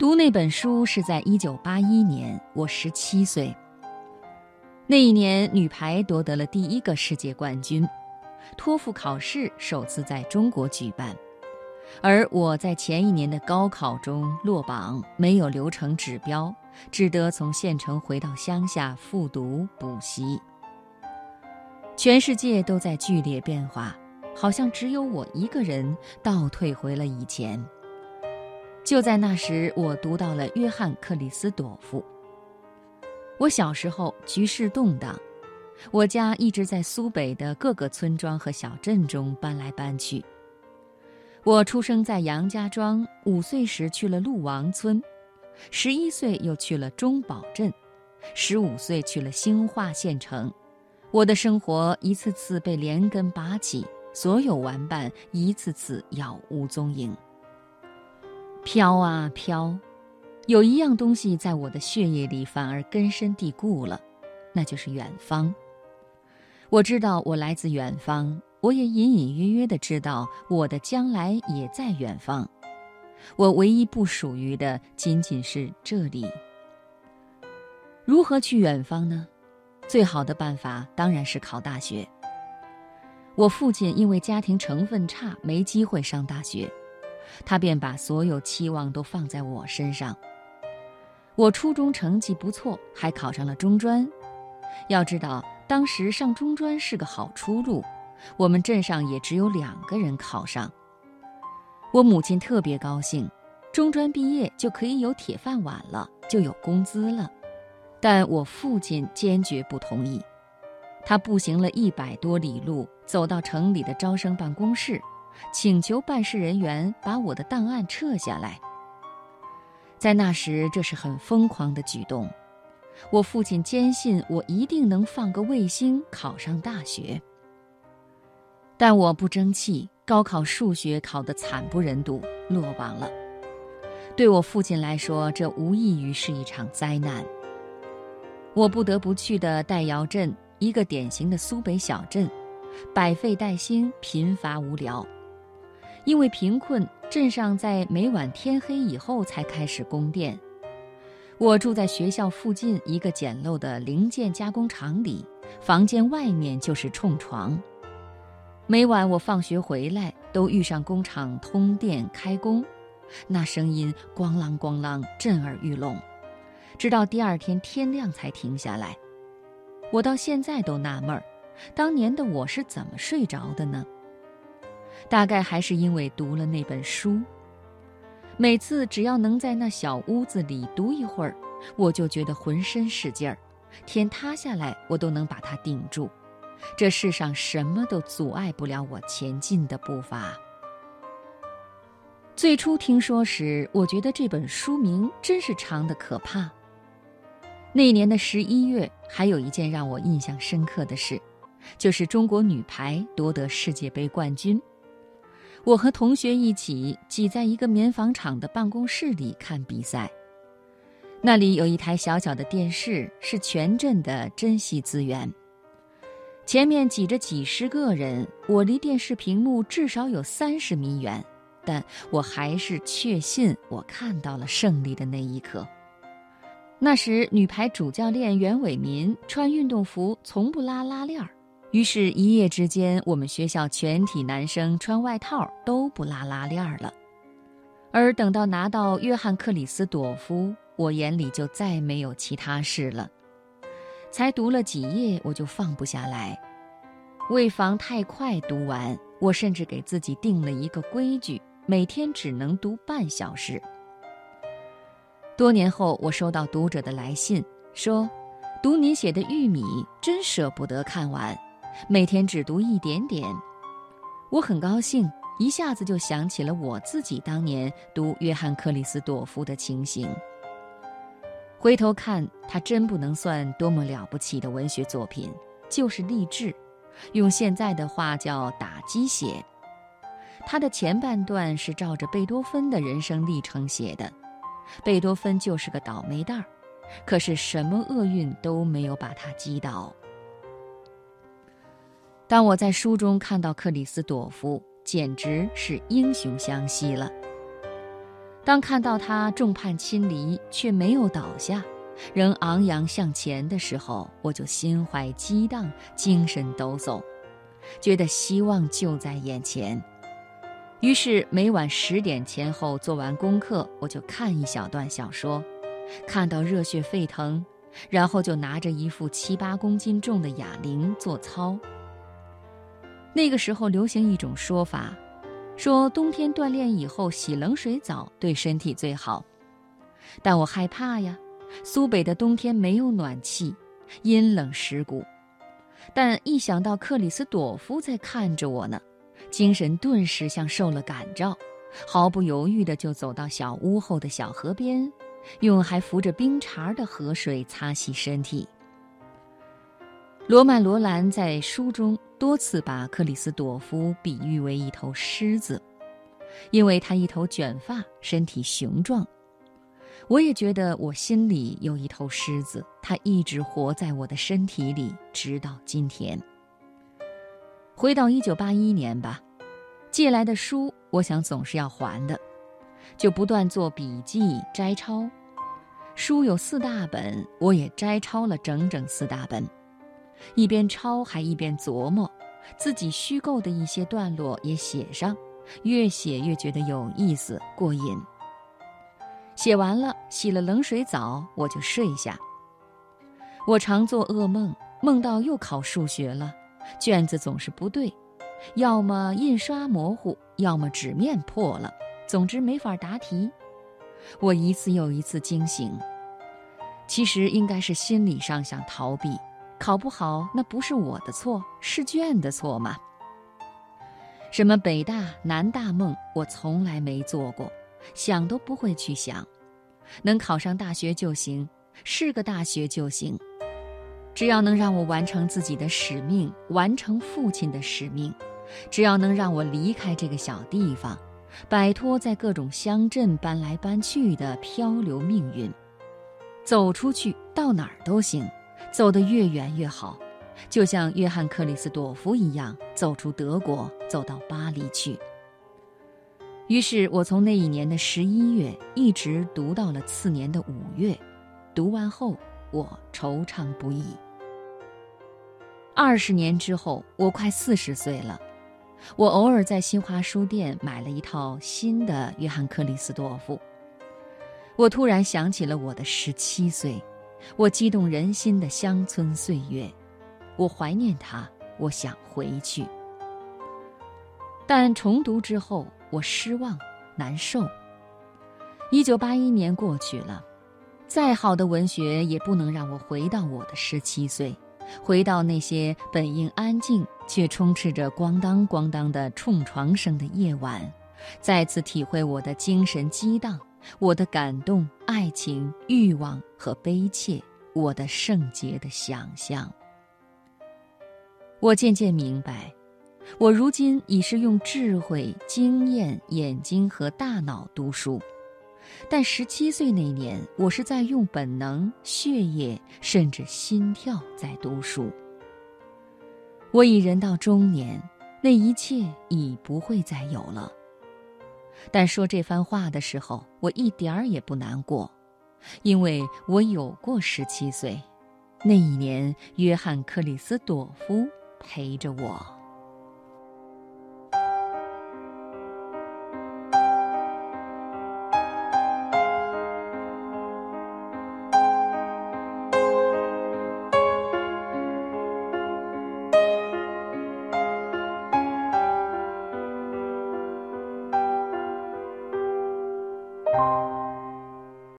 读那本书是在一九八一年，我十七岁。那一年，女排夺得了第一个世界冠军，托福考试首次在中国举办，而我在前一年的高考中落榜，没有流程指标，只得从县城回到乡下复读补习。全世界都在剧烈变化，好像只有我一个人倒退回了以前。就在那时，我读到了约翰·克里斯朵夫。我小时候局势动荡，我家一直在苏北的各个村庄和小镇中搬来搬去。我出生在杨家庄，五岁时去了陆王村，十一岁又去了中堡镇，十五岁去了兴化县城。我的生活一次次被连根拔起，所有玩伴一次次杳无踪影。飘啊飘，有一样东西在我的血液里反而根深蒂固了，那就是远方。我知道我来自远方，我也隐隐约约的知道我的将来也在远方。我唯一不属于的仅仅是这里。如何去远方呢？最好的办法当然是考大学。我父亲因为家庭成分差，没机会上大学。他便把所有期望都放在我身上。我初中成绩不错，还考上了中专。要知道，当时上中专是个好出路，我们镇上也只有两个人考上。我母亲特别高兴，中专毕业就可以有铁饭碗了，就有工资了。但我父亲坚决不同意，他步行了一百多里路，走到城里的招生办公室。请求办事人员把我的档案撤下来。在那时，这是很疯狂的举动。我父亲坚信我一定能放个卫星考上大学，但我不争气，高考数学考得惨不忍睹，落榜了。对我父亲来说，这无异于是一场灾难。我不得不去的戴窑镇，一个典型的苏北小镇，百废待兴，贫乏无聊。因为贫困，镇上在每晚天黑以后才开始供电。我住在学校附近一个简陋的零件加工厂里，房间外面就是冲床。每晚我放学回来，都遇上工厂通电开工，那声音咣啷咣啷，震耳欲聋，直到第二天天亮才停下来。我到现在都纳闷儿，当年的我是怎么睡着的呢？大概还是因为读了那本书。每次只要能在那小屋子里读一会儿，我就觉得浑身是劲儿，天塌下来我都能把它顶住。这世上什么都阻碍不了我前进的步伐。最初听说时，我觉得这本书名真是长得可怕。那年的十一月，还有一件让我印象深刻的事，就是中国女排夺得世界杯冠军。我和同学一起挤在一个棉纺厂的办公室里看比赛，那里有一台小小的电视，是全镇的珍稀资源。前面挤着几十个人，我离电视屏幕至少有三十米远，但我还是确信我看到了胜利的那一刻。那时，女排主教练袁伟民穿运动服从不拉拉链儿。于是，一夜之间，我们学校全体男生穿外套都不拉拉链了。而等到拿到约翰·克里斯朵夫，我眼里就再没有其他事了。才读了几页，我就放不下来。为防太快读完，我甚至给自己定了一个规矩：每天只能读半小时。多年后，我收到读者的来信，说：“读您写的《玉米》，真舍不得看完。”每天只读一点点，我很高兴，一下子就想起了我自己当年读约翰·克里斯朵夫的情形。回头看，他真不能算多么了不起的文学作品，就是励志，用现在的话叫打鸡血。他的前半段是照着贝多芬的人生历程写的，贝多芬就是个倒霉蛋儿，可是什么厄运都没有把他击倒。当我在书中看到克里斯朵夫，简直是英雄相惜了。当看到他众叛亲离却没有倒下，仍昂扬向前的时候，我就心怀激荡，精神抖擞，觉得希望就在眼前。于是每晚十点前后做完功课，我就看一小段小说，看到热血沸腾，然后就拿着一副七八公斤重的哑铃做操。那个时候流行一种说法，说冬天锻炼以后洗冷水澡对身体最好，但我害怕呀。苏北的冬天没有暖气，阴冷蚀骨。但一想到克里斯朵夫在看着我呢。精神顿时像受了感召，毫不犹豫地就走到小屋后的小河边，用还浮着冰碴的河水擦洗身体。罗曼·罗兰在书中多次把克里斯朵夫比喻为一头狮子，因为他一头卷发，身体雄壮。我也觉得我心里有一头狮子，它一直活在我的身体里，直到今天。回到一九八一年吧，借来的书，我想总是要还的，就不断做笔记摘抄。书有四大本，我也摘抄了整整四大本，一边抄还一边琢磨，自己虚构的一些段落也写上，越写越觉得有意思过瘾。写完了，洗了冷水澡，我就睡下。我常做噩梦，梦到又考数学了。卷子总是不对，要么印刷模糊，要么纸面破了，总之没法答题。我一次又一次惊醒。其实应该是心理上想逃避，考不好那不是我的错，试卷的错吗？什么北大、南大梦，我从来没做过，想都不会去想。能考上大学就行，是个大学就行。只要能让我完成自己的使命，完成父亲的使命，只要能让我离开这个小地方，摆脱在各种乡镇搬来搬去的漂流命运，走出去到哪儿都行，走得越远越好，就像约翰·克里斯朵夫一样，走出德国，走到巴黎去。于是我从那一年的十一月一直读到了次年的五月，读完后。我惆怅不已。二十年之后，我快四十岁了。我偶尔在新华书店买了一套新的约翰·克里斯多夫。我突然想起了我的十七岁，我激动人心的乡村岁月。我怀念他，我想回去。但重读之后，我失望、难受。一九八一年过去了。再好的文学也不能让我回到我的十七岁，回到那些本应安静却充斥着咣当咣当的冲床声的夜晚，再次体会我的精神激荡，我的感动、爱情、欲望和悲切，我的圣洁的想象。我渐渐明白，我如今已是用智慧、经验、眼睛和大脑读书。但十七岁那年，我是在用本能、血液，甚至心跳在读书。我已人到中年，那一切已不会再有了。但说这番话的时候，我一点儿也不难过，因为我有过十七岁，那一年，约翰·克里斯朵夫陪着我。